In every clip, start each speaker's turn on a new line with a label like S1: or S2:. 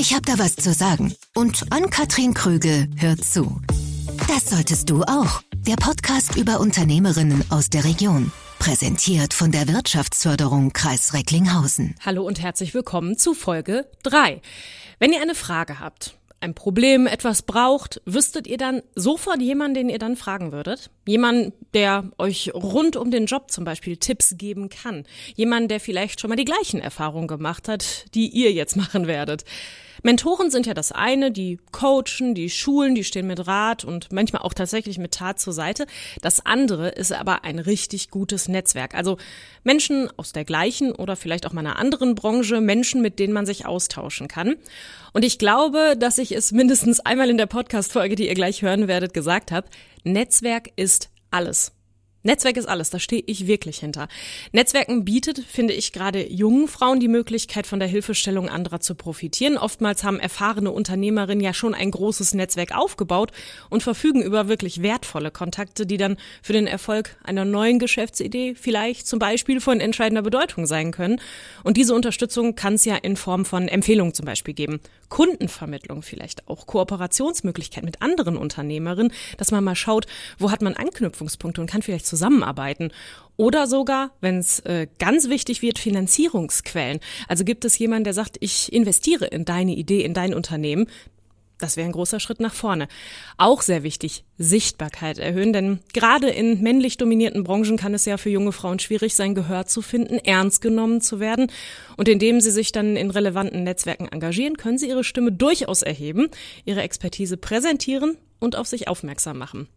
S1: Ich habe da was zu sagen. Und Ann-Kathrin Krügel hört zu. Das solltest du auch. Der Podcast über Unternehmerinnen aus der Region. Präsentiert von der Wirtschaftsförderung Kreis Recklinghausen.
S2: Hallo und herzlich willkommen zu Folge 3. Wenn ihr eine Frage habt, ein Problem, etwas braucht, wüsstet ihr dann sofort jemanden, den ihr dann fragen würdet? Jemand, der euch rund um den Job zum Beispiel Tipps geben kann. Jemand, der vielleicht schon mal die gleichen Erfahrungen gemacht hat, die ihr jetzt machen werdet. Mentoren sind ja das eine, die coachen, die schulen, die stehen mit Rat und manchmal auch tatsächlich mit Tat zur Seite. Das andere ist aber ein richtig gutes Netzwerk. Also Menschen aus der gleichen oder vielleicht auch mal einer anderen Branche, Menschen, mit denen man sich austauschen kann. Und ich glaube, dass ich es mindestens einmal in der Podcast-Folge, die ihr gleich hören werdet, gesagt habe. Netzwerk ist alles. Netzwerk ist alles, da stehe ich wirklich hinter. Netzwerken bietet, finde ich, gerade jungen Frauen die Möglichkeit, von der Hilfestellung anderer zu profitieren. Oftmals haben erfahrene Unternehmerinnen ja schon ein großes Netzwerk aufgebaut und verfügen über wirklich wertvolle Kontakte, die dann für den Erfolg einer neuen Geschäftsidee vielleicht zum Beispiel von entscheidender Bedeutung sein können. Und diese Unterstützung kann es ja in Form von Empfehlungen zum Beispiel geben. Kundenvermittlung vielleicht auch, Kooperationsmöglichkeiten mit anderen Unternehmerinnen, dass man mal schaut, wo hat man Anknüpfungspunkte und kann vielleicht zusammenarbeiten. Oder sogar, wenn es äh, ganz wichtig wird, Finanzierungsquellen. Also gibt es jemanden, der sagt, ich investiere in deine Idee, in dein Unternehmen. Das wäre ein großer Schritt nach vorne. Auch sehr wichtig, Sichtbarkeit erhöhen, denn gerade in männlich dominierten Branchen kann es ja für junge Frauen schwierig sein, Gehör zu finden, ernst genommen zu werden. Und indem sie sich dann in relevanten Netzwerken engagieren, können sie ihre Stimme durchaus erheben, ihre Expertise präsentieren und auf sich aufmerksam machen.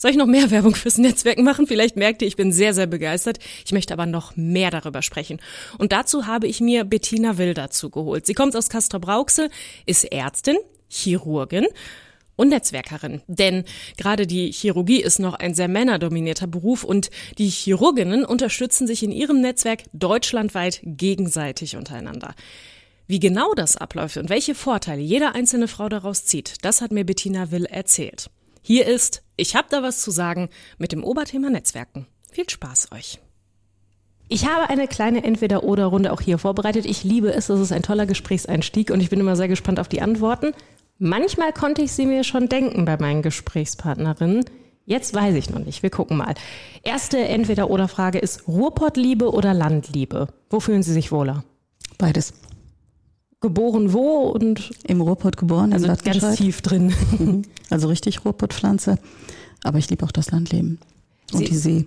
S2: Soll ich noch mehr Werbung fürs Netzwerken machen? Vielleicht merkt ihr, ich bin sehr, sehr begeistert. Ich möchte aber noch mehr darüber sprechen. Und dazu habe ich mir Bettina Will dazu geholt. Sie kommt aus Castrop-Rauxel, ist Ärztin, Chirurgin und Netzwerkerin. Denn gerade die Chirurgie ist noch ein sehr männerdominierter Beruf und die Chirurginnen unterstützen sich in ihrem Netzwerk deutschlandweit gegenseitig untereinander. Wie genau das abläuft und welche Vorteile jede einzelne Frau daraus zieht, das hat mir Bettina Will erzählt. Hier ist Ich hab da was zu sagen mit dem Oberthema Netzwerken. Viel Spaß euch. Ich habe eine kleine Entweder-Oder-Runde auch hier vorbereitet. Ich liebe es, es ist ein toller Gesprächseinstieg und ich bin immer sehr gespannt auf die Antworten. Manchmal konnte ich sie mir schon denken bei meinen Gesprächspartnerinnen. Jetzt weiß ich noch nicht. Wir gucken mal. Erste Entweder-Oder-Frage ist Ruhrpottliebe oder Landliebe? Wo fühlen Sie sich wohler?
S3: Beides.
S2: Geboren wo und
S3: Im Ruhrpott geboren,
S2: also ganz tief drin.
S3: Mhm. Also richtig Ruhrpottpflanze. Aber ich liebe auch das Landleben und
S2: Sie-
S3: die See.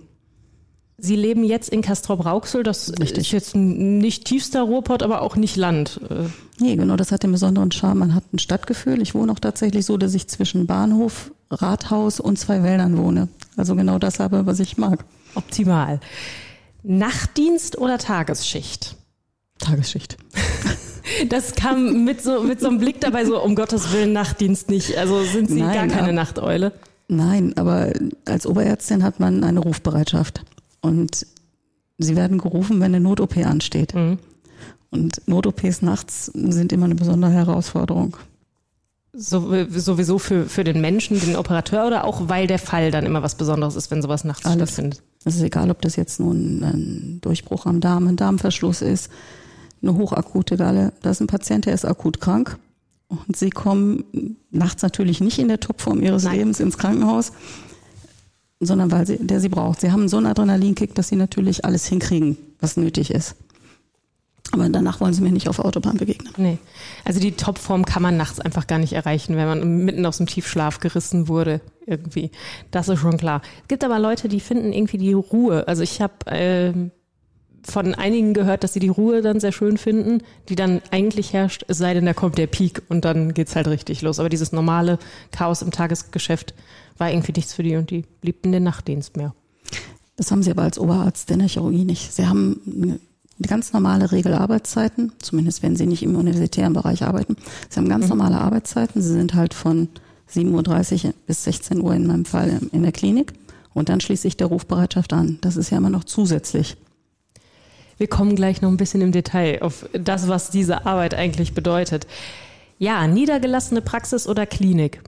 S2: Sie leben jetzt in Castrop-Rauxel. Das
S3: Richtig.
S2: ist jetzt nicht tiefster Ruhrpott, aber auch nicht Land. Äh,
S3: Nee, genau, das hat den besonderen Charme. Man hat ein Stadtgefühl. Ich wohne auch tatsächlich so, dass ich zwischen Bahnhof, Rathaus und zwei Wäldern wohne. Also genau das habe, was ich mag.
S2: Optimal. Nachtdienst oder Tagesschicht?
S3: Tagesschicht.
S2: Das kam mit so, mit so einem Blick dabei, so um Gottes Willen Nachtdienst nicht. Also sind Sie
S3: Nein,
S2: gar keine
S3: aber-
S2: Nachteule?
S3: Nein, aber als Oberärztin hat man eine Rufbereitschaft. Und sie werden gerufen, wenn eine Not-OP ansteht.
S2: Mhm.
S3: Und Not-OPs nachts sind immer eine besondere Herausforderung.
S2: So, sowieso für, für den Menschen, den Operateur oder auch weil der Fall dann immer was Besonderes ist, wenn sowas nachts
S3: Alles.
S2: stattfindet?
S3: Es ist egal, ob das jetzt nun ein Durchbruch am Darm, ein Darmverschluss ist, eine hochakute Galle. Da ist ein Patient, der ist akut krank. Und sie kommen nachts natürlich nicht in der Topform ihres
S2: Nein.
S3: Lebens ins Krankenhaus, sondern weil sie, der sie braucht. Sie haben so einen Adrenalinkick, dass sie natürlich alles hinkriegen, was nötig ist. Aber danach wollen sie mir nicht auf Autobahn begegnen.
S2: Nee. Also die Topform kann man nachts einfach gar nicht erreichen, wenn man mitten aus dem Tiefschlaf gerissen wurde. Irgendwie. Das ist schon klar. Es gibt aber Leute, die finden irgendwie die Ruhe. Also ich habe ähm, von einigen gehört, dass sie die Ruhe dann sehr schön finden, die dann eigentlich herrscht, es sei denn, da kommt der Peak und dann geht's halt richtig los. Aber dieses normale Chaos im Tagesgeschäft war irgendwie nichts für die und die liebten den Nachtdienst mehr.
S3: Das haben sie aber als Oberarzt in der Chirurgie nicht. Sie haben eine ganz normale Regelarbeitszeiten, zumindest wenn sie nicht im universitären Bereich arbeiten. Sie haben ganz normale Arbeitszeiten. Sie sind halt von 7.30 Uhr bis 16 Uhr in meinem Fall in der Klinik. Und dann schließt sich der Rufbereitschaft an. Das ist ja immer noch zusätzlich.
S2: Wir kommen gleich noch ein bisschen im Detail auf das, was diese Arbeit eigentlich bedeutet. Ja, niedergelassene Praxis oder Klinik?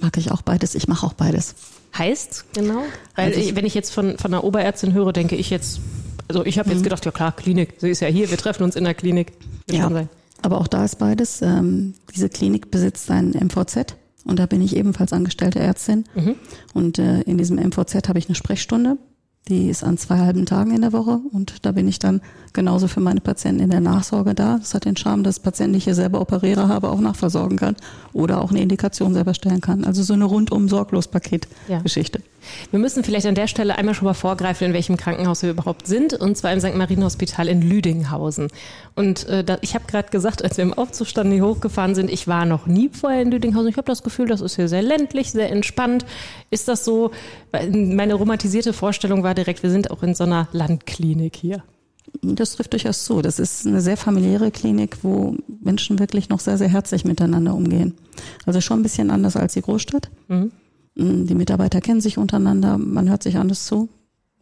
S3: Mag ich auch beides. Ich mache auch beides.
S2: Heißt genau? Weil
S3: Also ich-
S2: wenn ich jetzt von, von einer Oberärztin höre, denke ich jetzt, also ich habe jetzt gedacht, ja klar, Klinik, sie ist ja hier, wir treffen uns in der Klinik. Wird
S3: Ja. Aber auch da ist beides. Ähm, diese Klinik besitzt ein MVZ und da bin ich ebenfalls angestellte Ärztin. Mhm. Und äh, in diesem MVZ habe ich eine Sprechstunde. Die ist an zwei halben Tagen in der Woche und da bin ich dann genauso für meine Patienten in der Nachsorge da. Das hat den Charme, dass Patienten, die ich hier selber operiere habe, auch nachversorgen kann oder auch eine Indikation selber stellen kann. Also so eine rundum sorglos Paketgeschichte. Ja.
S2: Wir müssen vielleicht an der Stelle einmal schon mal vorgreifen, in welchem Krankenhaus wir überhaupt sind, und zwar im St. Marienhospital in Lüdinghausen. Und äh, da, ich habe gerade gesagt, als wir im Aufzustand hier hochgefahren sind, ich war noch nie vorher in Lüdinghausen. Ich habe das Gefühl, das ist hier sehr ländlich, sehr entspannt. Ist das so? Meine romantisierte Vorstellung war direkt, wir sind auch in so einer Landklinik hier.
S3: Das trifft durchaus zu. Das ist eine sehr familiäre Klinik, wo Menschen wirklich noch sehr, sehr herzlich miteinander umgehen. Also schon ein bisschen anders als die Großstadt. Mhm. Mm, die Mitarbeiter kennen sich untereinander, man hört sich anders zu.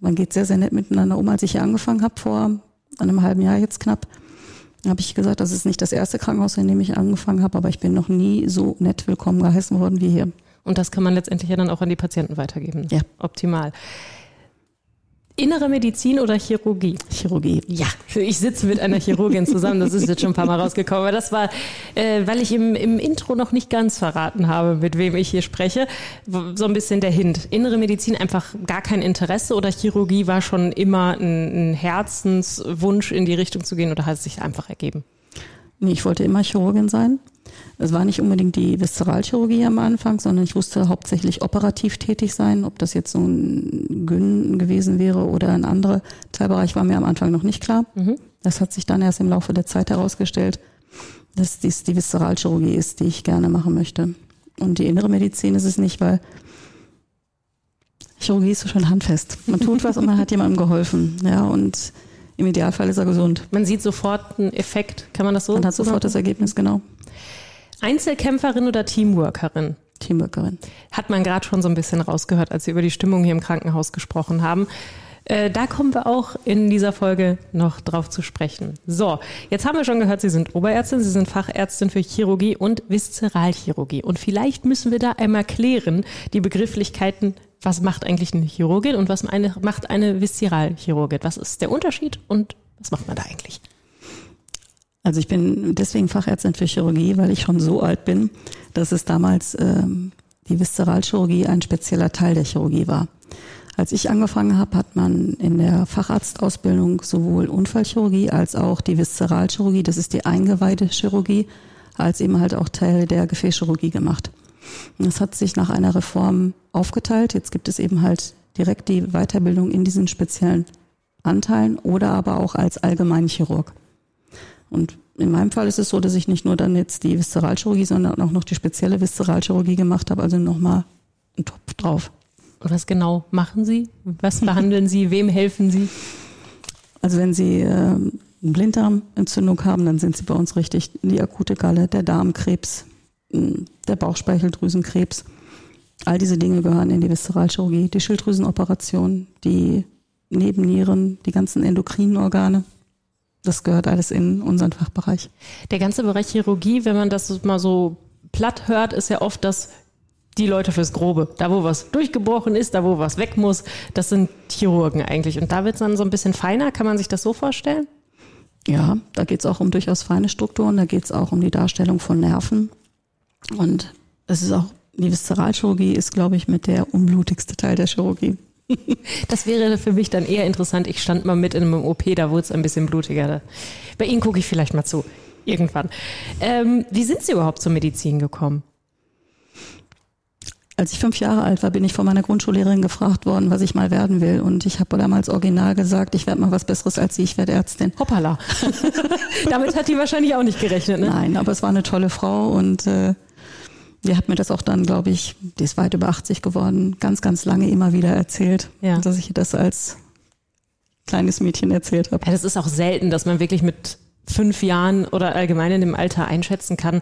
S3: Man geht sehr, sehr nett miteinander um. Als ich hier angefangen habe, vor einem halben Jahr jetzt knapp, habe ich gesagt, das ist nicht das erste Krankenhaus, in dem ich angefangen habe, aber ich bin noch nie so nett willkommen geheißen worden wie hier.
S2: Und das kann man letztendlich ja dann auch an die Patienten weitergeben.
S3: Ja.
S2: Optimal. Innere Medizin oder Chirurgie?
S3: Chirurgie.
S2: Ja, ich sitze mit einer Chirurgin zusammen, das ist jetzt schon ein paar Mal rausgekommen. Aber das war, äh, weil ich im, im Intro noch nicht ganz verraten habe, mit wem ich hier spreche, so ein bisschen der Hint. Innere Medizin einfach gar kein Interesse oder Chirurgie war schon immer ein, ein Herzenswunsch, in die Richtung zu gehen oder hat es sich einfach ergeben?
S3: Nee, ich wollte immer Chirurgin sein. Es war nicht unbedingt die Viszeralchirurgie am Anfang, sondern ich wusste hauptsächlich operativ tätig sein. Ob das jetzt so ein Gyn gewesen wäre oder ein anderer Teilbereich, war mir am Anfang noch nicht klar. Mhm. Das hat sich dann erst im Laufe der Zeit herausgestellt, dass dies die Viszeralchirurgie ist, die ich gerne machen möchte. Und die innere Medizin ist es nicht, weil Chirurgie ist so schön handfest. Man tut was und man hat jemandem geholfen. Ja, und im Idealfall ist er gesund.
S2: Man sieht sofort einen Effekt, kann man das so
S3: Man hat sofort das Ergebnis, genau.
S2: Einzelkämpferin oder Teamworkerin?
S3: Teamworkerin.
S2: Hat man gerade schon so ein bisschen rausgehört, als wir über die Stimmung hier im Krankenhaus gesprochen haben. Äh, da kommen wir auch in dieser Folge noch drauf zu sprechen. So, jetzt haben wir schon gehört, Sie sind Oberärztin, Sie sind Fachärztin für Chirurgie und Viszeralchirurgie. Und vielleicht müssen wir da einmal klären, die Begrifflichkeiten, was macht eigentlich eine Chirurgin und was eine, macht eine Viszeralchirurgin? Was ist der Unterschied und was macht man da eigentlich?
S3: Also ich bin deswegen Fachärztin für Chirurgie, weil ich schon so alt bin, dass es damals ähm, die Viszeralchirurgie ein spezieller Teil der Chirurgie war. Als ich angefangen habe, hat man in der Facharztausbildung sowohl Unfallchirurgie als auch die Viszeralchirurgie, das ist die Eingeweidechirurgie, als eben halt auch Teil der Gefäßchirurgie gemacht. Das hat sich nach einer Reform aufgeteilt. Jetzt gibt es eben halt direkt die Weiterbildung in diesen speziellen Anteilen oder aber auch als Allgemeinchirurg. Und in meinem Fall ist es so, dass ich nicht nur dann jetzt die Viszeralchirurgie, sondern auch noch die spezielle Viszeralchirurgie gemacht habe, also nochmal einen Topf drauf.
S2: Was genau machen Sie? Was behandeln Sie? Wem helfen Sie?
S3: Also wenn Sie äh, eine Blinddarmentzündung haben, dann sind Sie bei uns richtig die akute Galle, der Darmkrebs, der Bauchspeicheldrüsenkrebs. All diese Dinge gehören in die Viszeralchirurgie, die Schilddrüsenoperation, die Nebennieren, die ganzen endokrinen Organe. Das gehört alles in unseren Fachbereich.
S2: Der ganze Bereich Chirurgie, wenn man das mal so platt hört, ist ja oft das die Leute fürs Grobe. Da, wo was durchgebrochen ist, da, wo was weg muss, das sind Chirurgen eigentlich. Und da wird es dann so ein bisschen feiner. Kann man sich das so vorstellen?
S3: Ja, da geht es auch um durchaus feine Strukturen. Da geht es auch um die Darstellung von Nerven. Und es ist auch, die Viszeralchirurgie ist, glaube ich, mit der unblutigste Teil der Chirurgie.
S2: Das wäre für mich dann eher interessant. Ich stand mal mit in einem OP, da wurde es ein bisschen blutiger. Bei Ihnen gucke ich vielleicht mal zu. Irgendwann. Ähm, wie sind Sie überhaupt zur Medizin gekommen?
S3: Als ich fünf Jahre alt war, bin ich von meiner Grundschullehrerin gefragt worden, was ich mal werden will. Und ich habe damals original gesagt, ich werde mal was Besseres als Sie, ich werde Ärztin.
S2: Hoppala. Damit hat die wahrscheinlich auch nicht gerechnet, ne?
S3: Nein, aber es war eine tolle Frau und äh, die hat mir das auch dann, glaube ich, die ist weit über 80 geworden, ganz, ganz lange immer wieder erzählt, ja. dass ich das als kleines Mädchen erzählt habe.
S2: Ja, das ist auch selten, dass man wirklich mit fünf Jahren oder allgemein in dem Alter einschätzen kann,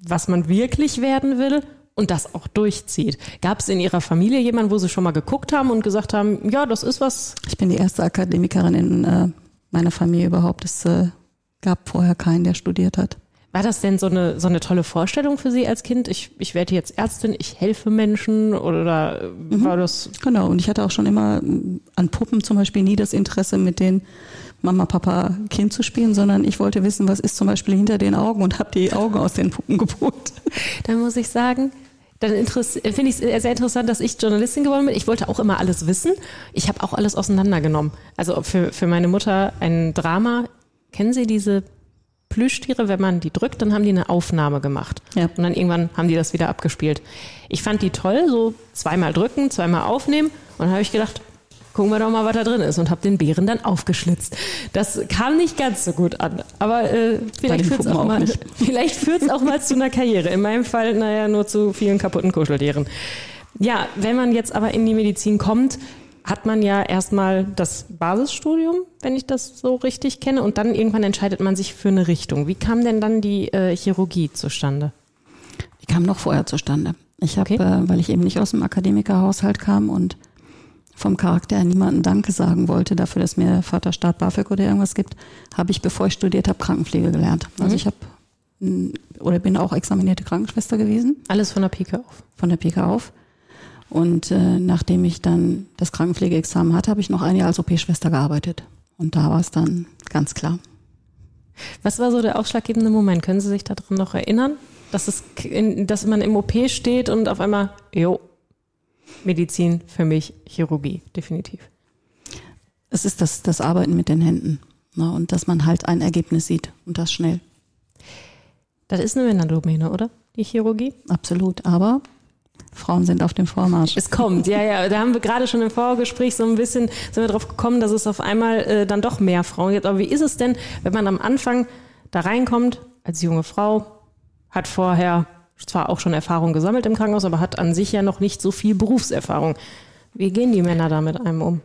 S2: was man wirklich werden will und das auch durchzieht. Gab es in Ihrer Familie jemanden, wo Sie schon mal geguckt haben und gesagt haben, ja, das ist was?
S3: Ich bin die erste Akademikerin in äh, meiner Familie überhaupt. Es äh, gab vorher keinen, der studiert hat.
S2: War das denn so eine, so eine tolle Vorstellung für Sie als Kind? Ich, ich werde jetzt Ärztin, ich helfe Menschen oder mhm. war das?
S3: Genau, und ich hatte auch schon immer an Puppen zum Beispiel nie das Interesse, mit den Mama, Papa, Kind zu spielen, sondern ich wollte wissen, was ist zum Beispiel hinter den Augen und habe die Augen aus den Puppen gepult.
S2: Dann muss ich sagen, dann finde ich es sehr interessant, dass ich Journalistin geworden bin. Ich wollte auch immer alles wissen. Ich habe auch alles auseinandergenommen. Also für, für meine Mutter ein Drama. Kennen Sie diese Plüschtiere, wenn man die drückt, dann haben die eine Aufnahme gemacht. Ja. Und dann irgendwann haben die das wieder abgespielt. Ich fand die toll, so zweimal drücken, zweimal aufnehmen. Und dann habe ich gedacht, gucken wir doch mal, was da drin ist und habe den Bären dann aufgeschlitzt. Das kam nicht ganz so gut an, aber äh, vielleicht führt es auch, mal, vielleicht führt's auch mal zu einer Karriere. In meinem Fall, naja, nur zu vielen kaputten Kuscheltieren. Ja, wenn man jetzt aber in die Medizin kommt, hat man ja erstmal das Basisstudium, wenn ich das so richtig kenne, und dann irgendwann entscheidet man sich für eine Richtung. Wie kam denn dann die äh, Chirurgie zustande?
S3: Die kam noch vorher zustande. Ich habe, okay. äh, weil ich eben nicht aus dem Akademikerhaushalt kam und vom Charakter her niemanden Danke sagen wollte dafür, dass mir Vaterstaat BAföG oder irgendwas gibt, habe ich, bevor ich studiert habe, Krankenpflege gelernt. Also mhm. ich habe oder bin auch examinierte Krankenschwester gewesen.
S2: Alles von der Pike auf.
S3: Von der Pike auf. Und äh, nachdem ich dann das Krankenpflegeexamen hatte, habe ich noch ein Jahr als OP-Schwester gearbeitet. Und da war es dann ganz klar.
S2: Was war so der ausschlaggebende Moment? Können Sie sich daran noch erinnern? Dass, es, dass man im OP steht und auf einmal, jo, Medizin für mich Chirurgie, definitiv.
S3: Es ist das, das Arbeiten mit den Händen ne, und dass man halt ein Ergebnis sieht und das schnell.
S2: Das ist eine Männerdomäne, oder? Die Chirurgie?
S3: Absolut, aber Frauen sind auf dem Vormarsch.
S2: Es kommt, ja, ja. Da haben wir gerade schon im Vorgespräch so ein bisschen, sind wir drauf gekommen, dass es auf einmal äh, dann doch mehr Frauen gibt. Aber wie ist es denn, wenn man am Anfang da reinkommt, als junge Frau, hat vorher zwar auch schon Erfahrung gesammelt im Krankenhaus, aber hat an sich ja noch nicht so viel Berufserfahrung. Wie gehen die Männer da mit einem um?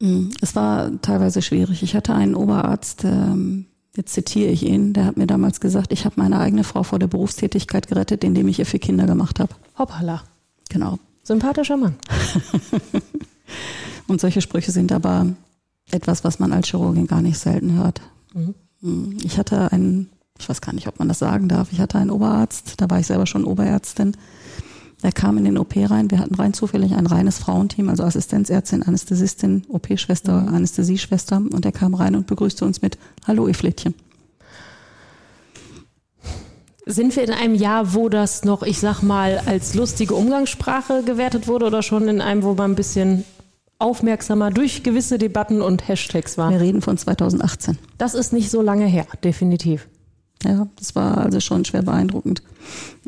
S3: Mm, es war teilweise schwierig. Ich hatte einen Oberarzt, ähm, jetzt zitiere ich ihn, der hat mir damals gesagt, ich habe meine eigene Frau vor der Berufstätigkeit gerettet, indem ich ihr für Kinder gemacht habe.
S2: Hoppala.
S3: Genau.
S2: Sympathischer Mann.
S3: Und solche Sprüche sind aber etwas, was man als Chirurgin gar nicht selten hört. Mhm. Mm, ich hatte einen ich weiß gar nicht, ob man das sagen darf. Ich hatte einen Oberarzt, da war ich selber schon Oberärztin. Der kam in den OP rein. Wir hatten rein zufällig ein reines Frauenteam, also Assistenzärztin, Anästhesistin, OP-Schwester, mhm. Anästhesieschwester. Und der kam rein und begrüßte uns mit Hallo, ihr Flittchen.
S2: Sind wir in einem Jahr, wo das noch, ich sag mal, als lustige Umgangssprache gewertet wurde oder schon in einem, wo man ein bisschen aufmerksamer durch gewisse Debatten und Hashtags war?
S3: Wir reden von 2018.
S2: Das ist nicht so lange her, definitiv.
S3: Ja, das war also schon schwer beeindruckend.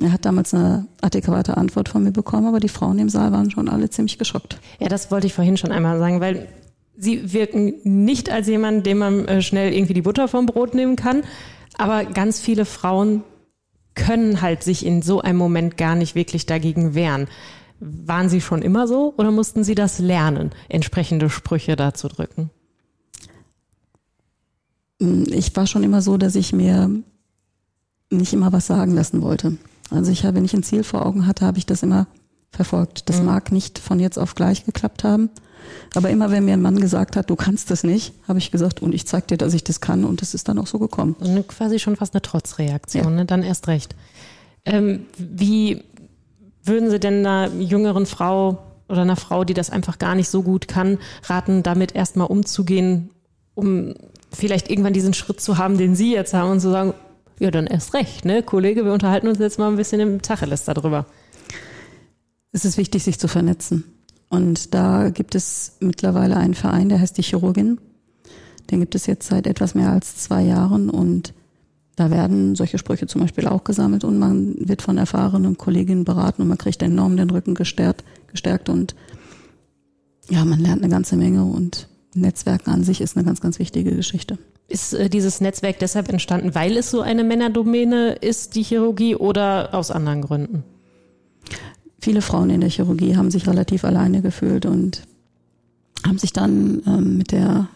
S3: Er hat damals eine adäquate Antwort von mir bekommen, aber die Frauen im Saal waren schon alle ziemlich geschockt.
S2: Ja, das wollte ich vorhin schon einmal sagen, weil sie wirken nicht als jemand, dem man äh, schnell irgendwie die Butter vom Brot nehmen kann, aber ganz viele Frauen können halt sich in so einem Moment gar nicht wirklich dagegen wehren. Waren Sie schon immer so oder mussten Sie das lernen, entsprechende Sprüche da zu drücken?
S3: Ich war schon immer so, dass ich mir nicht immer was sagen lassen wollte. Also ich habe, wenn ich ein Ziel vor Augen hatte, habe ich das immer verfolgt. Das mhm. mag nicht von jetzt auf gleich geklappt haben. Aber immer wenn mir ein Mann gesagt hat, du kannst das nicht, habe ich gesagt, und ich zeig dir, dass ich das kann. Und das ist dann auch so gekommen.
S2: Und quasi schon fast eine Trotzreaktion, ja. ne? dann erst recht. Ähm, wie würden Sie denn einer jüngeren Frau oder einer Frau, die das einfach gar nicht so gut kann, raten, damit erstmal umzugehen, um vielleicht irgendwann diesen Schritt zu haben, den Sie jetzt haben und zu sagen, ja, dann erst recht, ne? Kollege, wir unterhalten uns jetzt mal ein bisschen im Tacheles darüber.
S3: Es ist wichtig, sich zu vernetzen. Und da gibt es mittlerweile einen Verein, der heißt die Chirurgin. Den gibt es jetzt seit etwas mehr als zwei Jahren und da werden solche Sprüche zum Beispiel auch gesammelt und man wird von erfahrenen Kolleginnen beraten und man kriegt enorm den Rücken gestärkt, gestärkt und ja, man lernt eine ganze Menge und Netzwerken an sich ist eine ganz, ganz wichtige Geschichte.
S2: Ist äh, dieses Netzwerk deshalb entstanden, weil es so eine Männerdomäne ist, die Chirurgie, oder aus anderen Gründen?
S3: Viele Frauen in der Chirurgie haben sich relativ alleine gefühlt und haben sich dann ähm, mit der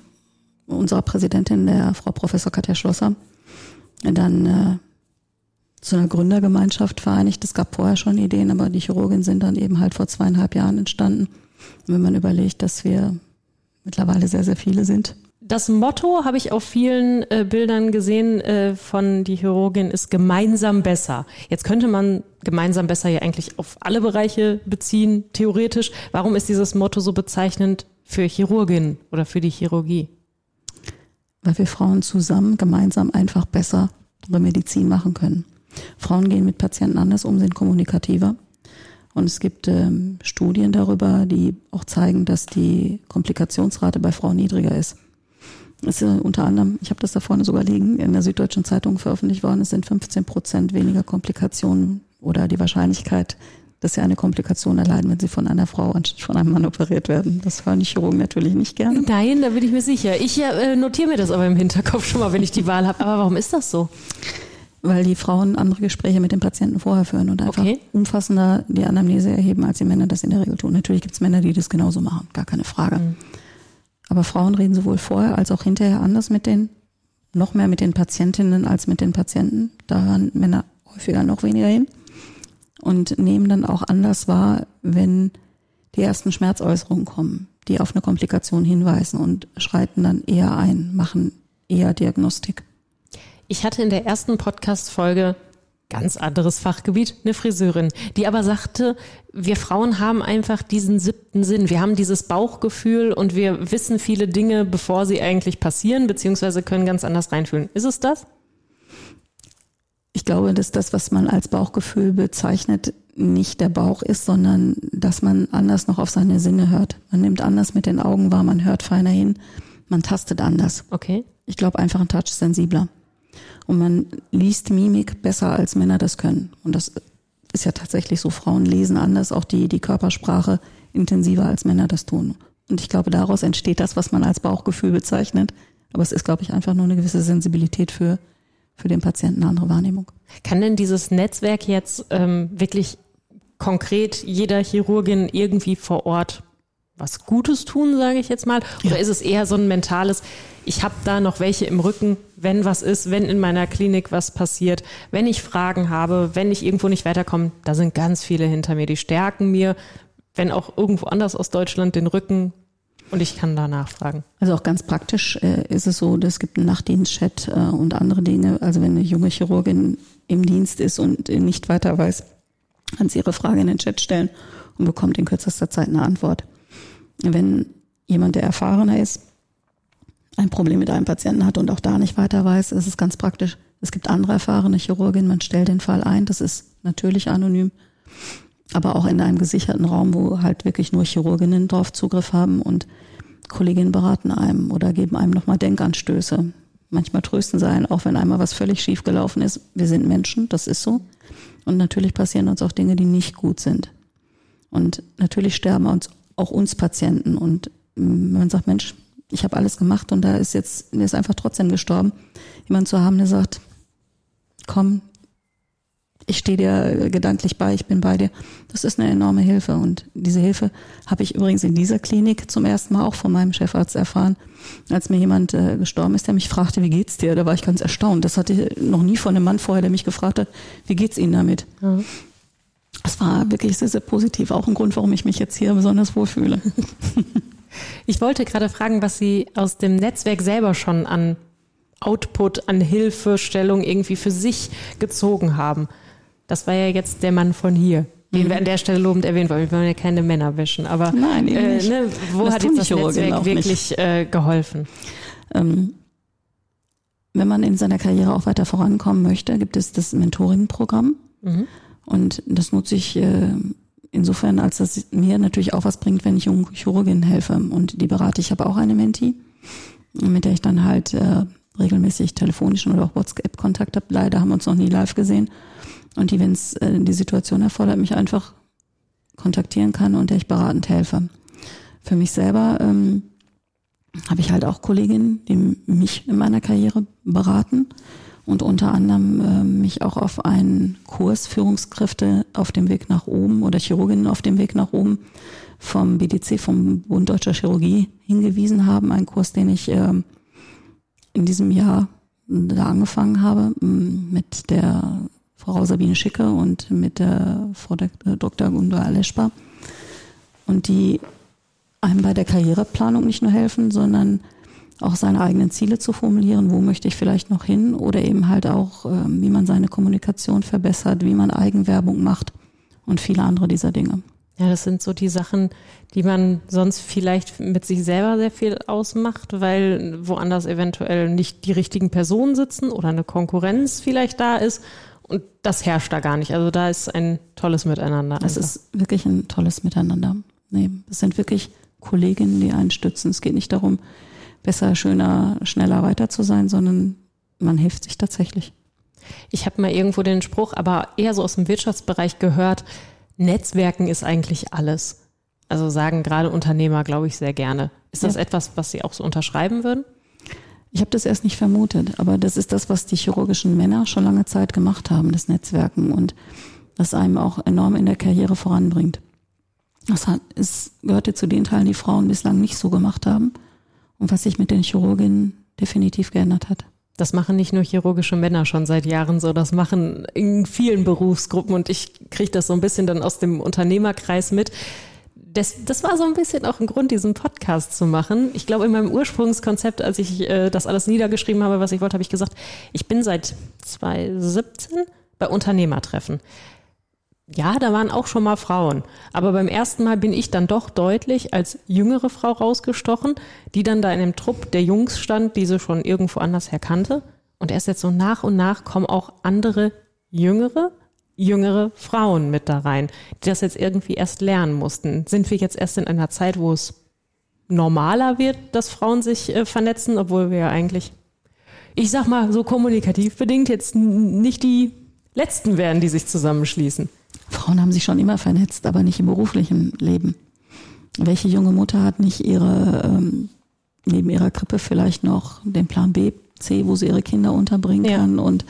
S3: unserer Präsidentin, der Frau Professor Katja Schlosser, dann äh, zu einer Gründergemeinschaft vereinigt. Es gab vorher schon Ideen, aber die Chirurgien sind dann eben halt vor zweieinhalb Jahren entstanden. Und wenn man überlegt, dass wir mittlerweile sehr, sehr viele sind,
S2: das Motto habe ich auf vielen äh, Bildern gesehen äh, von die Chirurgin ist gemeinsam besser. Jetzt könnte man gemeinsam besser ja eigentlich auf alle Bereiche beziehen, theoretisch. Warum ist dieses Motto so bezeichnend für Chirurgin oder für die Chirurgie?
S3: weil wir Frauen zusammen gemeinsam einfach bessere Medizin machen können. Frauen gehen mit Patienten anders um, sind kommunikativer. Und es gibt ähm, Studien darüber, die auch zeigen, dass die Komplikationsrate bei Frauen niedriger ist. Es ist äh, unter anderem, ich habe das da vorne sogar liegen, in der Süddeutschen Zeitung veröffentlicht worden, es sind 15 Prozent weniger Komplikationen oder die Wahrscheinlichkeit, dass sie eine Komplikation erleiden, wenn sie von einer Frau anstatt von einem Mann operiert werden. Das hören die Chirurgen natürlich nicht gerne.
S2: Nein, da bin ich mir sicher. Ich äh, notiere mir das aber im Hinterkopf schon mal, wenn ich die Wahl habe. Aber warum ist das so?
S3: Weil die Frauen andere Gespräche mit den Patienten vorher führen und einfach okay. umfassender die Anamnese erheben, als die Männer das in der Regel tun. Natürlich gibt es Männer, die das genauso machen, gar keine Frage. Mhm. Aber Frauen reden sowohl vorher als auch hinterher anders mit den, noch mehr mit den Patientinnen als mit den Patienten. Da hören Männer häufiger noch weniger hin und nehmen dann auch anders wahr, wenn die ersten Schmerzäußerungen kommen, die auf eine Komplikation hinweisen und schreiten dann eher ein, machen eher Diagnostik.
S2: Ich hatte in der ersten Podcast-Folge ganz anderes Fachgebiet, eine Friseurin, die aber sagte, wir Frauen haben einfach diesen siebten Sinn. Wir haben dieses Bauchgefühl und wir wissen viele Dinge, bevor sie eigentlich passieren, beziehungsweise können ganz anders reinfühlen. Ist es das?
S3: Ich glaube, dass das, was man als Bauchgefühl bezeichnet, nicht der Bauch ist, sondern dass man anders noch auf seine Sinne hört. Man nimmt anders mit den Augen wahr, man hört feiner hin, man tastet anders.
S2: Okay.
S3: Ich glaube einfach ein Touch sensibler. Und man liest Mimik besser als Männer das können. Und das ist ja tatsächlich so. Frauen lesen anders, auch die, die Körpersprache intensiver als Männer das tun. Und ich glaube, daraus entsteht das, was man als Bauchgefühl bezeichnet. Aber es ist, glaube ich, einfach nur eine gewisse Sensibilität für für den Patienten eine andere Wahrnehmung.
S2: Kann denn dieses Netzwerk jetzt ähm, wirklich konkret jeder Chirurgin irgendwie vor Ort was Gutes tun, sage ich jetzt mal? Oder ja. ist es eher so ein mentales, ich habe da noch welche im Rücken, wenn was ist, wenn in meiner Klinik was passiert, wenn ich Fragen habe, wenn ich irgendwo nicht weiterkomme, da sind ganz viele hinter mir, die stärken mir, wenn auch irgendwo anders aus Deutschland den Rücken, und ich kann da nachfragen.
S3: Also auch ganz praktisch äh, ist es so, es gibt einen Nachtdienstchat äh, und andere Dinge. Also wenn eine junge Chirurgin im Dienst ist und nicht weiter weiß, kann sie ihre Frage in den Chat stellen und bekommt in kürzester Zeit eine Antwort. Wenn jemand, der erfahrener ist, ein Problem mit einem Patienten hat und auch da nicht weiter weiß, ist es ganz praktisch. Es gibt andere erfahrene Chirurginnen, man stellt den Fall ein, das ist natürlich anonym aber auch in einem gesicherten Raum, wo halt wirklich nur Chirurginnen drauf Zugriff haben und Kolleginnen beraten einem oder geben einem nochmal Denkanstöße. Manchmal trösten sie einen, auch wenn einmal was völlig schief gelaufen ist. Wir sind Menschen, das ist so. Und natürlich passieren uns auch Dinge, die nicht gut sind. Und natürlich sterben uns auch uns Patienten. Und wenn man sagt, Mensch, ich habe alles gemacht und da ist jetzt, der ist einfach trotzdem gestorben. Jemand zu haben, der sagt, komm, ich stehe dir gedanklich bei, ich bin bei dir. Das ist eine enorme Hilfe. Und diese Hilfe habe ich übrigens in dieser Klinik zum ersten Mal auch von meinem Chefarzt erfahren, als mir jemand äh, gestorben ist, der mich fragte, wie geht's dir? Da war ich ganz erstaunt. Das hatte ich noch nie von einem Mann vorher, der mich gefragt hat, wie geht's Ihnen damit? Mhm. Das war wirklich sehr, sehr positiv. Auch ein Grund, warum ich mich jetzt hier besonders wohlfühle.
S2: Ich wollte gerade fragen, was Sie aus dem Netzwerk selber schon an Output, an Hilfestellung irgendwie für sich gezogen haben. Das war ja jetzt der Mann von hier, den mhm. wir an der Stelle lobend erwähnen wollen. Wir wollen ja keine Männer wischen, aber
S3: Nein, äh, ne,
S2: wo das hat jetzt das Netzwerk wirklich äh, geholfen? Ähm,
S3: wenn man in seiner Karriere auch weiter vorankommen möchte, gibt es das Mentoring-Programm. Mhm. Und das nutze ich äh, insofern, als das mir natürlich auch was bringt, wenn ich jungen Chirurginnen helfe. Und die berate ich. habe auch eine Menti, mit der ich dann halt äh, regelmäßig telefonischen oder auch WhatsApp-Kontakt habe. Leider haben wir uns noch nie live gesehen und die, wenn es äh, die Situation erfordert, mich einfach kontaktieren kann und der ich beratend helfe. Für mich selber ähm, habe ich halt auch Kolleginnen, die mich in meiner Karriere beraten und unter anderem äh, mich auch auf einen Kurs Führungskräfte auf dem Weg nach oben oder Chirurginnen auf dem Weg nach oben vom BDC, vom Bund Deutscher Chirurgie hingewiesen haben. Ein Kurs, den ich äh, in diesem Jahr da angefangen habe mit der Frau Sabine Schicke und mit der Frau Dr. Gunda Aleschba. Und die einem bei der Karriereplanung nicht nur helfen, sondern auch seine eigenen Ziele zu formulieren, wo möchte ich vielleicht noch hin oder eben halt auch, ähm, wie man seine Kommunikation verbessert, wie man Eigenwerbung macht und viele andere dieser Dinge.
S2: Ja, das sind so die Sachen, die man sonst vielleicht mit sich selber sehr viel ausmacht, weil woanders eventuell nicht die richtigen Personen sitzen oder eine Konkurrenz vielleicht da ist. Und das herrscht da gar nicht. Also da ist ein tolles Miteinander.
S3: Es ist wirklich ein tolles Miteinander. Nee, es sind wirklich Kolleginnen, die einen stützen. Es geht nicht darum, besser, schöner, schneller weiter zu sein, sondern man hilft sich tatsächlich.
S2: Ich habe mal irgendwo den Spruch, aber eher so aus dem Wirtschaftsbereich gehört, Netzwerken ist eigentlich alles. Also sagen gerade Unternehmer, glaube ich, sehr gerne. Ist das ja. etwas, was Sie auch so unterschreiben würden?
S3: Ich habe das erst nicht vermutet, aber das ist das, was die chirurgischen Männer schon lange Zeit gemacht haben, das Netzwerken und das einem auch enorm in der Karriere voranbringt. Das hat, es gehörte zu den Teilen, die Frauen bislang nicht so gemacht haben und was sich mit den Chirurginnen definitiv geändert hat.
S2: Das machen nicht nur chirurgische Männer schon seit Jahren so, das machen in vielen Berufsgruppen und ich kriege das so ein bisschen dann aus dem Unternehmerkreis mit. Das, das war so ein bisschen auch ein Grund, diesen Podcast zu machen. Ich glaube, in meinem Ursprungskonzept, als ich äh, das alles niedergeschrieben habe, was ich wollte, habe ich gesagt, ich bin seit 2017 bei Unternehmertreffen ja, da waren auch schon mal Frauen. Aber beim ersten Mal bin ich dann doch deutlich als jüngere Frau rausgestochen, die dann da in dem Trupp der Jungs stand, die sie schon irgendwo anders her kannte. Und erst jetzt so nach und nach kommen auch andere jüngere, jüngere Frauen mit da rein, die das jetzt irgendwie erst lernen mussten. Sind wir jetzt erst in einer Zeit, wo es normaler wird, dass Frauen sich äh, vernetzen, obwohl wir ja eigentlich, ich sag mal, so kommunikativ bedingt jetzt nicht die Letzten wären, die sich zusammenschließen.
S3: Frauen haben sich schon immer vernetzt, aber nicht im beruflichen Leben. Welche junge Mutter hat nicht ihre, ähm, neben ihrer Krippe vielleicht noch den Plan B, C, wo sie ihre Kinder unterbringen ja. kann und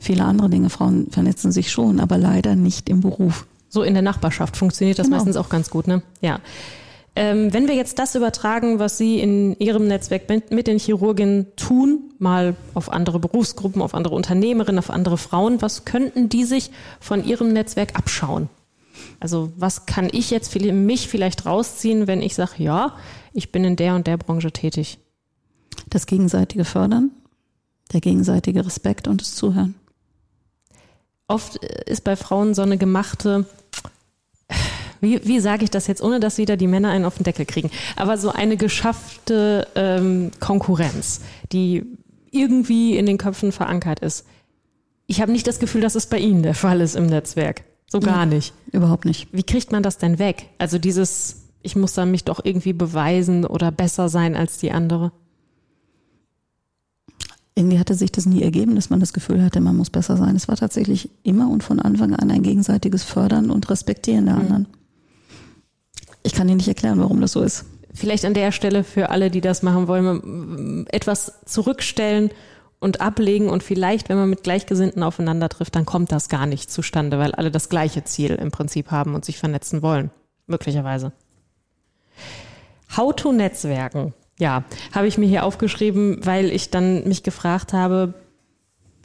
S3: viele andere Dinge. Frauen vernetzen sich schon, aber leider nicht im Beruf.
S2: So in der Nachbarschaft funktioniert das genau. meistens auch ganz gut, ne? Ja. Ähm, wenn wir jetzt das übertragen, was Sie in Ihrem Netzwerk mit, mit den Chirurgen tun, mal auf andere Berufsgruppen, auf andere Unternehmerinnen, auf andere Frauen, was könnten die sich von Ihrem Netzwerk abschauen? Also was kann ich jetzt für mich vielleicht rausziehen, wenn ich sage, ja, ich bin in der und der Branche tätig?
S3: Das gegenseitige Fördern, der gegenseitige Respekt und das Zuhören.
S2: Oft ist bei Frauen so eine gemachte, wie, wie sage ich das jetzt, ohne dass wieder die Männer einen auf den Deckel kriegen, aber so eine geschaffte ähm, Konkurrenz, die irgendwie in den Köpfen verankert ist. Ich habe nicht das Gefühl, dass es bei Ihnen der Fall ist im Netzwerk. So gar nicht.
S3: Überhaupt nicht.
S2: Wie kriegt man das denn weg? Also dieses, ich muss dann mich doch irgendwie beweisen oder besser sein als die andere.
S3: Irgendwie hatte sich das nie ergeben, dass man das Gefühl hatte, man muss besser sein. Es war tatsächlich immer und von Anfang an ein gegenseitiges Fördern und Respektieren der mhm. Ich kann Ihnen nicht erklären, warum das so ist.
S2: Vielleicht an der Stelle für alle, die das machen wollen, etwas zurückstellen und ablegen und vielleicht, wenn man mit Gleichgesinnten aufeinander trifft, dann kommt das gar nicht zustande, weil alle das gleiche Ziel im Prinzip haben und sich vernetzen wollen. Möglicherweise. How to Netzwerken. Ja, habe ich mir hier aufgeschrieben, weil ich dann mich gefragt habe,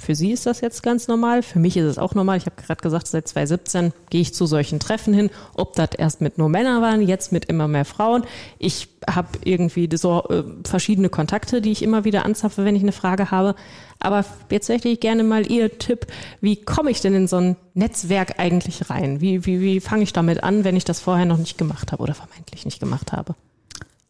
S2: für Sie ist das jetzt ganz normal. Für mich ist es auch normal. Ich habe gerade gesagt, seit 2017 gehe ich zu solchen Treffen hin. Ob das erst mit nur Männern waren, jetzt mit immer mehr Frauen. Ich habe irgendwie so äh, verschiedene Kontakte, die ich immer wieder anzapfe, wenn ich eine Frage habe. Aber jetzt möchte ich gerne mal Ihr Tipp. Wie komme ich denn in so ein Netzwerk eigentlich rein? Wie, wie, wie fange ich damit an, wenn ich das vorher noch nicht gemacht habe oder vermeintlich nicht gemacht habe?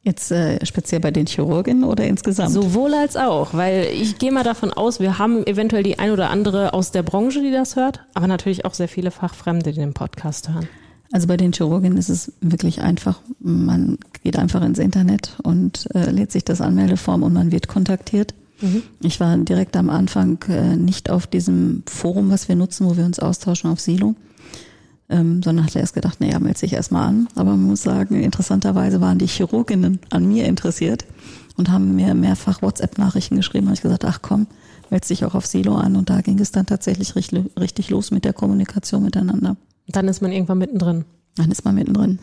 S3: Jetzt äh, speziell bei den Chirurginnen oder insgesamt?
S2: Sowohl als auch, weil ich gehe mal davon aus, wir haben eventuell die ein oder andere aus der Branche, die das hört, aber natürlich auch sehr viele Fachfremde, die den Podcast hören.
S3: Also bei den Chirurginnen ist es wirklich einfach. Man geht einfach ins Internet und äh, lädt sich das Anmeldeform und man wird kontaktiert. Mhm. Ich war direkt am Anfang äh, nicht auf diesem Forum, was wir nutzen, wo wir uns austauschen auf Silo, ähm, sondern hatte erst gedacht, naja, melde sich erstmal an. Aber man muss sagen, interessanterweise waren die Chirurginnen an mir interessiert und haben mir mehrfach WhatsApp-Nachrichten geschrieben. Da habe ich gesagt, ach komm, melde dich auch auf Silo an. Und da ging es dann tatsächlich richtig, richtig los mit der Kommunikation miteinander.
S2: Dann ist man irgendwann mittendrin.
S3: Dann ist man mittendrin.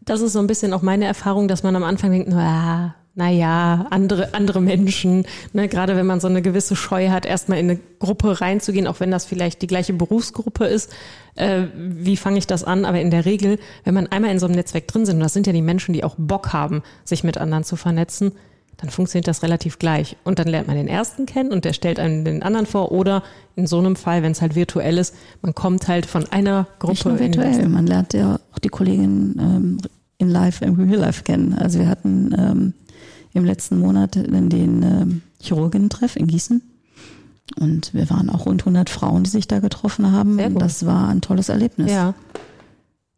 S2: Das ist so ein bisschen auch meine Erfahrung, dass man am Anfang denkt, naja, naja, andere, andere Menschen, ne, gerade wenn man so eine gewisse Scheu hat, erstmal in eine Gruppe reinzugehen, auch wenn das vielleicht die gleiche Berufsgruppe ist, äh, wie fange ich das an? Aber in der Regel, wenn man einmal in so einem Netzwerk drin sind, und das sind ja die Menschen, die auch Bock haben, sich mit anderen zu vernetzen, dann funktioniert das relativ gleich. Und dann lernt man den ersten kennen und der stellt einen den anderen vor. Oder in so einem Fall, wenn es halt virtuell ist, man kommt halt von einer Gruppe. Nicht
S3: nur virtuell, man lernt ja auch die Kollegin ähm, in Live, im Real Life kennen. Also wir hatten ähm, im letzten Monat den ähm, Chirurginnen-Treff in Gießen. Und wir waren auch rund 100 Frauen, die sich da getroffen haben. Sehr gut. Das war ein tolles Erlebnis.
S2: Ja.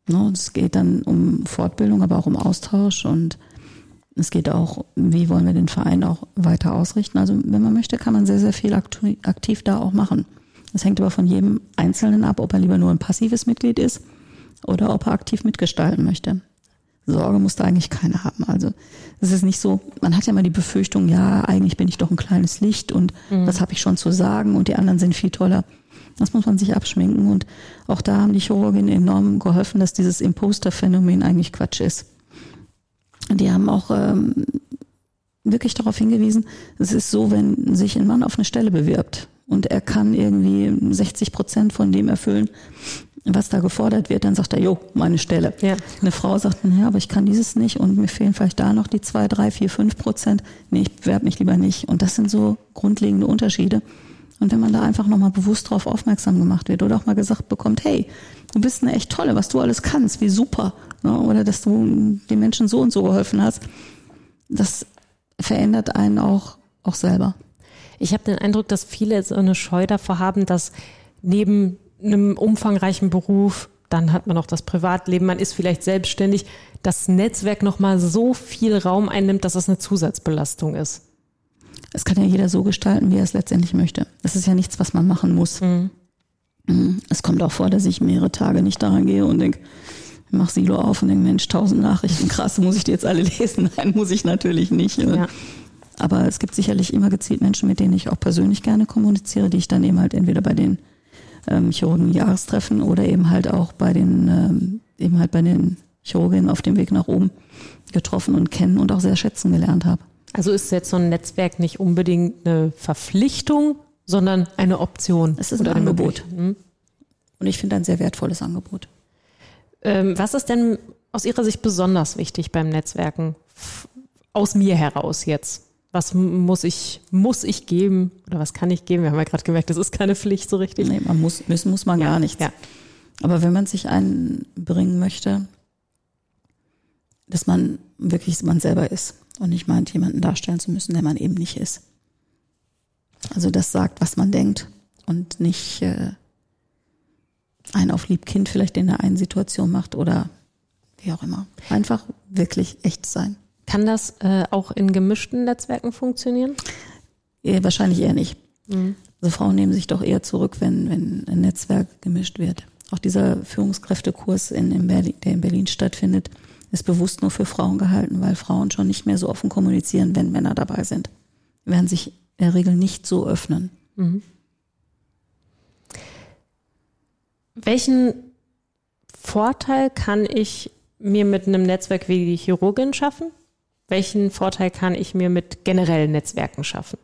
S3: Ne, es geht dann um Fortbildung, aber auch um Austausch und es geht auch, wie wollen wir den Verein auch weiter ausrichten. Also wenn man möchte, kann man sehr, sehr viel aktiv da auch machen. Das hängt aber von jedem Einzelnen ab, ob er lieber nur ein passives Mitglied ist oder ob er aktiv mitgestalten möchte. Sorge muss da eigentlich keiner haben. Also es ist nicht so, man hat ja immer die Befürchtung, ja, eigentlich bin ich doch ein kleines Licht und mhm. was habe ich schon zu sagen und die anderen sind viel toller. Das muss man sich abschminken und auch da haben die Chirurginnen enorm geholfen, dass dieses Imposter-Phänomen eigentlich Quatsch ist. Die haben auch ähm, wirklich darauf hingewiesen, es ist so, wenn sich ein Mann auf eine Stelle bewirbt und er kann irgendwie 60 Prozent von dem erfüllen, was da gefordert wird, dann sagt er, jo, meine Stelle. Ja. Eine Frau sagt, ja, aber ich kann dieses nicht und mir fehlen vielleicht da noch die zwei, drei, vier, fünf Prozent. Nee, ich bewerbe mich lieber nicht. Und das sind so grundlegende Unterschiede. Und wenn man da einfach nochmal bewusst drauf aufmerksam gemacht wird oder auch mal gesagt bekommt, hey, du bist eine echt tolle, was du alles kannst, wie super. Ne? Oder dass du den Menschen so und so geholfen hast, das verändert einen auch, auch selber.
S2: Ich habe den Eindruck, dass viele so eine Scheu davor haben, dass neben einem umfangreichen Beruf, dann hat man noch das Privatleben, man ist vielleicht selbstständig, das Netzwerk nochmal so viel Raum einnimmt, dass es eine Zusatzbelastung ist.
S3: Es kann ja jeder so gestalten, wie er es letztendlich möchte. Das ist ja nichts, was man machen muss. Mhm. mhm. Es kommt auch vor, dass ich mehrere Tage nicht daran gehe und denke, ich mach Silo auf und denke, Mensch, tausend Nachrichten, krass, muss ich die jetzt alle lesen? Nein, muss ich natürlich nicht. Ja. Aber es gibt sicherlich immer gezielt Menschen, mit denen ich auch persönlich gerne kommuniziere, die ich dann eben halt entweder bei den ähm, Chirurgen-Jahrestreffen oder eben halt auch bei den, ähm, eben halt bei den Chirurginnen auf dem Weg nach oben getroffen und kennen und auch sehr schätzen gelernt habe.
S2: Also ist jetzt so ein Netzwerk nicht unbedingt eine Verpflichtung, sondern eine Option.
S3: Es ist ein Angebot. Hm? Und ich finde ein sehr wertvolles Angebot.
S2: Ähm, was ist denn aus Ihrer Sicht besonders wichtig beim Netzwerken? Aus mir heraus jetzt was muss ich, muss ich geben oder was kann ich geben? Wir haben ja gerade gemerkt, das ist keine Pflicht so richtig.
S3: Nee, man muss, müssen muss man ja, gar nichts. Ja. Aber wenn man sich einbringen möchte, dass man wirklich man selber ist und nicht meint, jemanden darstellen zu müssen, der man eben nicht ist. Also das sagt, was man denkt und nicht äh, ein auf Liebkind vielleicht in der einen Situation macht oder wie auch immer. Einfach wirklich echt sein.
S2: Kann das äh, auch in gemischten Netzwerken funktionieren?
S3: Ja, wahrscheinlich eher nicht. Mhm. Also Frauen nehmen sich doch eher zurück, wenn, wenn ein Netzwerk gemischt wird. Auch dieser Führungskräftekurs, in, in Berlin, der in Berlin stattfindet, ist bewusst nur für Frauen gehalten, weil Frauen schon nicht mehr so offen kommunizieren, wenn Männer dabei sind. Die werden sich in der Regel nicht so öffnen. Mhm.
S2: Welchen Vorteil kann ich mir mit einem Netzwerk wie die Chirurgin schaffen? Welchen Vorteil kann ich mir mit generellen Netzwerken schaffen?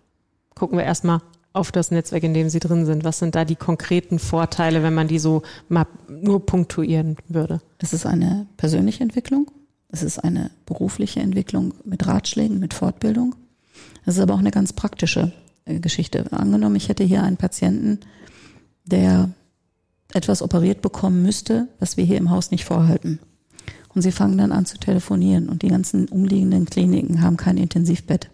S2: Gucken wir erstmal auf das Netzwerk, in dem Sie drin sind. Was sind da die konkreten Vorteile, wenn man die so mal nur punktuieren würde?
S3: Es ist eine persönliche Entwicklung. Es ist eine berufliche Entwicklung mit Ratschlägen, mit Fortbildung. Es ist aber auch eine ganz praktische äh, Geschichte. Angenommen, ich hätte hier einen Patienten, der etwas operiert bekommen müsste, was wir hier im Haus nicht vorhalten. Und sie fangen dann an zu telefonieren und die ganzen umliegenden Kliniken haben kein Intensivbett.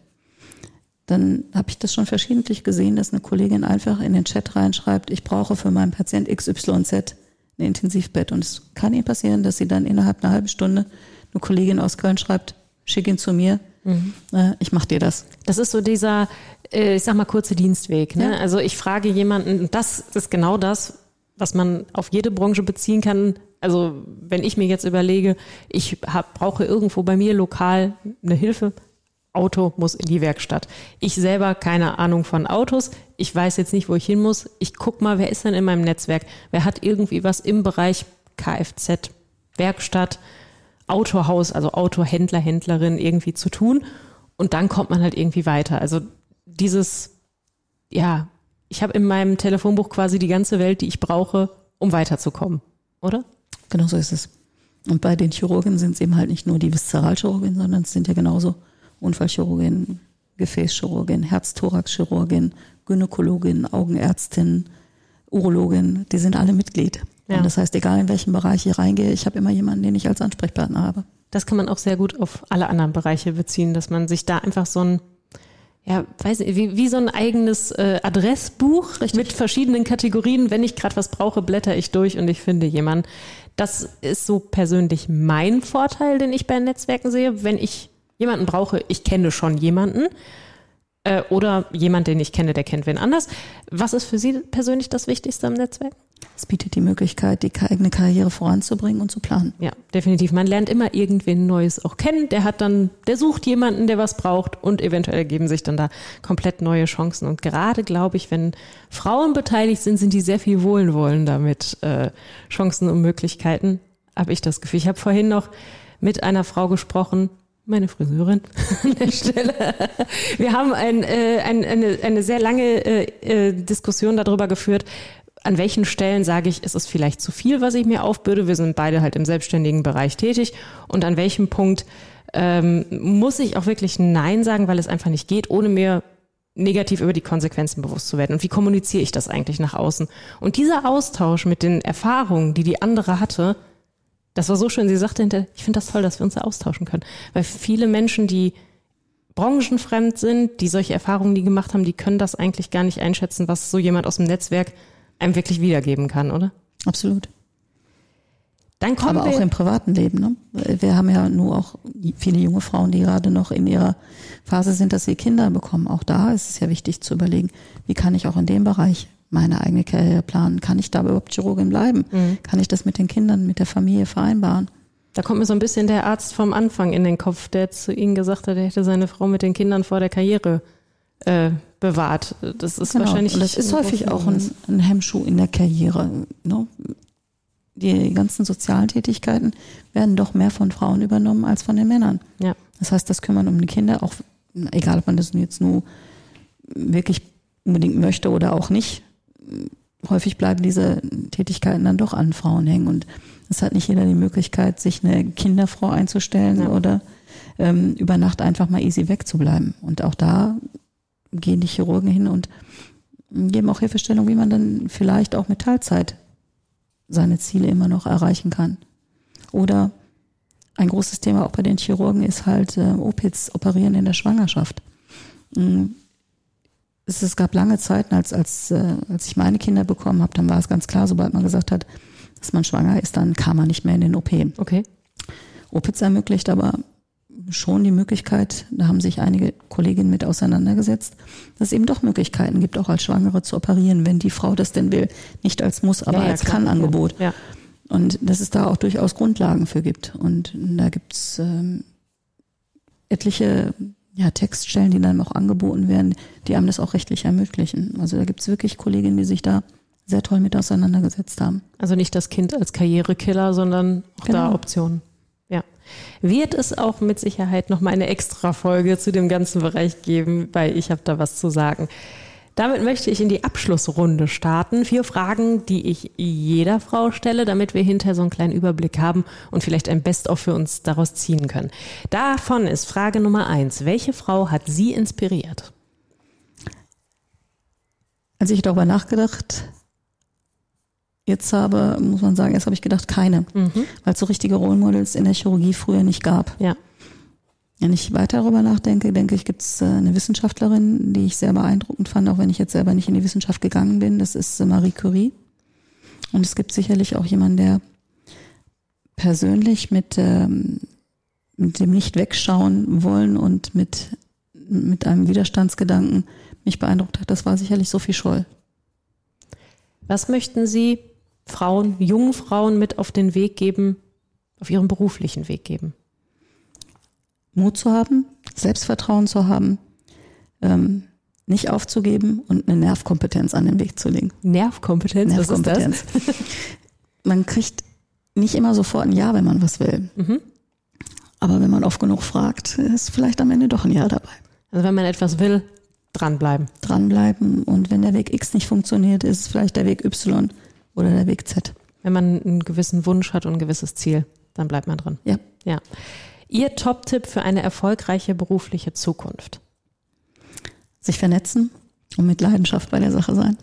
S3: Dann habe ich das schon verschiedentlich gesehen, dass eine Kollegin einfach in den Chat reinschreibt, ich brauche für meinen Patient XYZ ein Intensivbett. Und es kann ihnen passieren, dass sie dann innerhalb einer halben Stunde eine Kollegin aus Köln schreibt, schick ihn zu mir, mhm. äh, ich mach dir das.
S2: Das ist so dieser, äh, ich sag mal, kurze Dienstweg. Ne? Ja. Also ich frage jemanden, das ist genau das, was man auf jede Branche beziehen kann, also wenn ich mir jetzt überlege, ich hab, brauche irgendwo bei mir lokal eine Hilfe, Auto muss in die Werkstatt. Ich selber keine Ahnung von Autos. Ich weiß jetzt nicht, wo ich hin muss. Ich guck mal, wer ist denn in meinem Netzwerk? Wer hat irgendwie was im Bereich Kfz, Werkstatt, Autohaus, also Autohändler, Händlerin irgendwie zu tun? Und dann kommt man halt irgendwie weiter. Also dieses, ja, ich habe in meinem Telefonbuch quasi die ganze Welt, die ich brauche, um weiterzukommen, oder?
S3: Genau so ist es. Und bei den Chirurgen sind es eben halt nicht nur die Viszeralchirurgen, sondern es sind ja genauso Unfallchirurgen, Gefäßchirurgin, Herz-Thorax-Chirurgin, Gynäkologin, Augenärztin, Urologin, die sind alle Mitglied. Ja. Und das heißt, egal in welchen Bereich ich reingehe, ich habe immer jemanden, den ich als Ansprechpartner habe.
S2: Das kann man auch sehr gut auf alle anderen Bereiche beziehen, dass man sich da einfach so ein ja, weiß nicht, wie, wie so ein eigenes äh, Adressbuch Richtig. mit verschiedenen Kategorien. Wenn ich gerade was brauche, blätter ich durch und ich finde jemanden. Das ist so persönlich mein Vorteil, den ich bei Netzwerken sehe. Wenn ich jemanden brauche, ich kenne schon jemanden äh, oder jemand, den ich kenne, der kennt wen anders. Was ist für Sie persönlich das Wichtigste am Netzwerk?
S3: Es bietet die Möglichkeit, die eigene Karriere voranzubringen und zu planen.
S2: Ja, definitiv. Man lernt immer irgendwen Neues auch kennen. Der hat dann, der sucht jemanden, der was braucht und eventuell ergeben sich dann da komplett neue Chancen. Und gerade glaube ich, wenn Frauen beteiligt sind, sind die sehr viel wohlwollender mit äh, Chancen und Möglichkeiten. Habe ich das Gefühl. Ich habe vorhin noch mit einer Frau gesprochen, meine Friseurin an der Stelle. Wir haben ein, äh, ein, eine, eine sehr lange äh, äh, Diskussion darüber geführt, an welchen Stellen sage ich, ist es vielleicht zu viel, was ich mir aufbürde. Wir sind beide halt im selbstständigen Bereich tätig. Und an welchem Punkt ähm, muss ich auch wirklich Nein sagen, weil es einfach nicht geht, ohne mir negativ über die Konsequenzen bewusst zu werden. Und wie kommuniziere ich das eigentlich nach außen? Und dieser Austausch mit den Erfahrungen, die die andere hatte, das war so schön. Sie sagte hinterher, ich finde das toll, dass wir uns da austauschen können. Weil viele Menschen, die branchenfremd sind, die solche Erfahrungen nie gemacht haben, die können das eigentlich gar nicht einschätzen, was so jemand aus dem Netzwerk einem wirklich wiedergeben kann, oder?
S3: Absolut. Dann kommen Aber wir auch im privaten Leben. Ne? Wir haben ja nur auch viele junge Frauen, die gerade noch in ihrer Phase sind, dass sie Kinder bekommen. Auch da ist es ja wichtig zu überlegen, wie kann ich auch in dem Bereich meine eigene Karriere planen? Kann ich da überhaupt Chirurgin bleiben? Mhm. Kann ich das mit den Kindern, mit der Familie vereinbaren?
S2: Da kommt mir so ein bisschen der Arzt vom Anfang in den Kopf, der zu Ihnen gesagt hat, er hätte seine Frau mit den Kindern vor der Karriere äh, bewahrt. Das ist genau. wahrscheinlich.
S3: Und das ist häufig auch ein, ein, Hemmschuh in der Karriere. Ne? Die ganzen sozialen Tätigkeiten werden doch mehr von Frauen übernommen als von den Männern. Ja. Das heißt, das Kümmern um die Kinder, auch egal ob man das jetzt nur wirklich unbedingt möchte oder auch nicht, häufig bleiben diese Tätigkeiten dann doch an Frauen hängen und es hat nicht jeder die Möglichkeit, sich eine Kinderfrau einzustellen ja. oder ähm, über Nacht einfach mal easy wegzubleiben. Und auch da gehen die Chirurgen hin und geben auch Hilfestellung, wie man dann vielleicht auch mit Teilzeit seine Ziele immer noch erreichen kann. Oder ein großes Thema auch bei den Chirurgen ist halt äh, OPIDs, Operieren in der Schwangerschaft. Mhm es, gab lange Zeiten, als, als, äh, als ich meine Kinder bekommen habe, dann war es ganz klar, sobald man gesagt hat, dass man schwanger ist, dann kam man nicht mehr in den OP.
S2: Okay.
S3: OPIZ ermöglicht aber schon die Möglichkeit, da haben sich einige Kolleginnen mit auseinandergesetzt, dass es eben doch Möglichkeiten gibt, auch als Schwangere zu operieren, wenn die Frau das denn will. Nicht als Muss, aber ja, ja, als Kann-Angebot. Ja. Und dass es da auch durchaus Grundlagen für gibt. Und da gibt's ähm, etliche ja, Textstellen, die dann auch angeboten werden, die einem das auch rechtlich ermöglichen. Also da gibt es wirklich Kolleginnen, die sich da sehr toll mit auseinandergesetzt haben.
S2: Also nicht das Kind als Karrierekiller, sondern auch genau. da Optionen. Ja. Wird es auch mit Sicherheit noch mal eine extra Folge zu dem ganzen Bereich geben, weil ich habe da was zu sagen. Damit möchte ich in die Abschlussrunde starten. Vier Fragen, die ich jeder Frau stelle, damit wir hinterher so einen kleinen Überblick haben und vielleicht ein Best-of für uns daraus ziehen können. Davon ist Frage Nummer eins. Welche Frau hat Sie inspiriert?
S3: Als ich darüber nachgedacht jetzt habe, muss man sagen, erst habe ich gedacht, keine, mhm. weil es so richtige Role Models in der Chirurgie früher nicht gab.
S2: Ja.
S3: Wenn ich weiter darüber nachdenke, denke ich, gibt es äh, eine Wissenschaftlerin, die ich sehr beeindruckend fand, auch wenn ich jetzt selber nicht in die Wissenschaft gegangen bin. Das ist äh, Marie Curie. Und es gibt sicherlich auch jemanden, der persönlich mit, ähm, mit dem nicht wegschauen wollen und mit, mit einem Widerstandsgedanken mich beeindruckt hat. Das war sicherlich Sophie Scholl.
S2: Was möchten Sie Frauen, jungen Frauen mit auf den Weg geben, auf ihren beruflichen Weg geben?
S3: Mut zu haben, Selbstvertrauen zu haben, ähm, nicht aufzugeben und eine Nervkompetenz an den Weg zu legen.
S2: Nervkompetenz, Nervkompetenz.
S3: Was ist das? man kriegt nicht immer sofort ein Ja, wenn man was will. Mhm. Aber wenn man oft genug fragt, ist vielleicht am Ende doch ein Ja dabei.
S2: Also wenn man etwas will, dranbleiben.
S3: Dranbleiben. Und wenn der Weg X nicht funktioniert, ist es vielleicht der Weg Y oder der Weg Z.
S2: Wenn man einen gewissen Wunsch hat und ein gewisses Ziel, dann bleibt man dran.
S3: Ja.
S2: Ja. Ihr Top-Tipp für eine erfolgreiche berufliche Zukunft?
S3: sich vernetzen und mit Leidenschaft bei der Sache sein.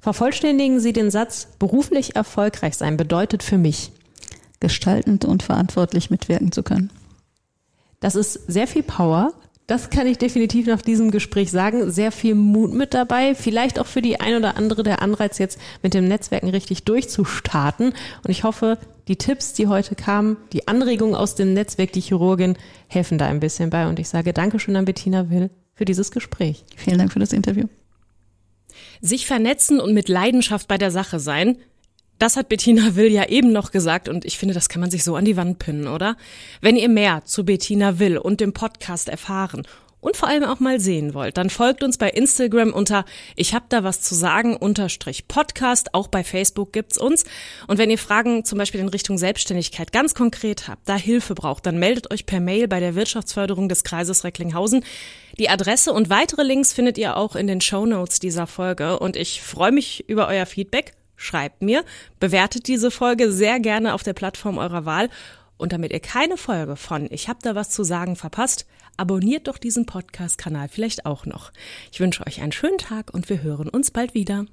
S2: Vervollständigen Sie den Satz, beruflich erfolgreich sein bedeutet für mich.
S3: Gestaltend und verantwortlich mitwirken zu können.
S2: Das ist sehr viel Power. Das kann ich definitiv nach diesem Gespräch sagen. Sehr viel Mut mit dabei. Vielleicht auch für die ein oder andere der Anreiz, jetzt mit dem Netzwerken richtig durchzustarten. Und ich hoffe, die Tipps, die heute kamen, die Anregungen aus dem Netzwerk, die Chirurgin, helfen da ein bisschen bei. Und ich sage Dankeschön an Bettina Will für dieses Gespräch.
S3: Vielen Dank für das Interview.
S2: Sich vernetzen und mit Leidenschaft bei der Sache sein, das hat Bettina Will ja eben noch gesagt und ich finde, das kann man sich so an die Wand pinnen, oder? Wenn ihr mehr zu Bettina Will und dem Podcast erfahren und vor allem auch mal sehen wollt, dann folgt uns bei Instagram unter Ich hab da was zu sagen unterstrich Podcast. Auch bei Facebook gibt's uns. Und wenn ihr Fragen zum Beispiel in Richtung Selbstständigkeit ganz konkret habt, da Hilfe braucht, dann meldet euch per Mail bei der Wirtschaftsförderung des Kreises Recklinghausen. Die Adresse und weitere Links findet ihr auch in den Show Notes dieser Folge. Und ich freue mich über euer Feedback schreibt mir, bewertet diese Folge sehr gerne auf der Plattform eurer Wahl und damit ihr keine Folge von Ich hab da was zu sagen verpasst, abonniert doch diesen Podcast-Kanal vielleicht auch noch. Ich wünsche euch einen schönen Tag und wir hören uns bald wieder.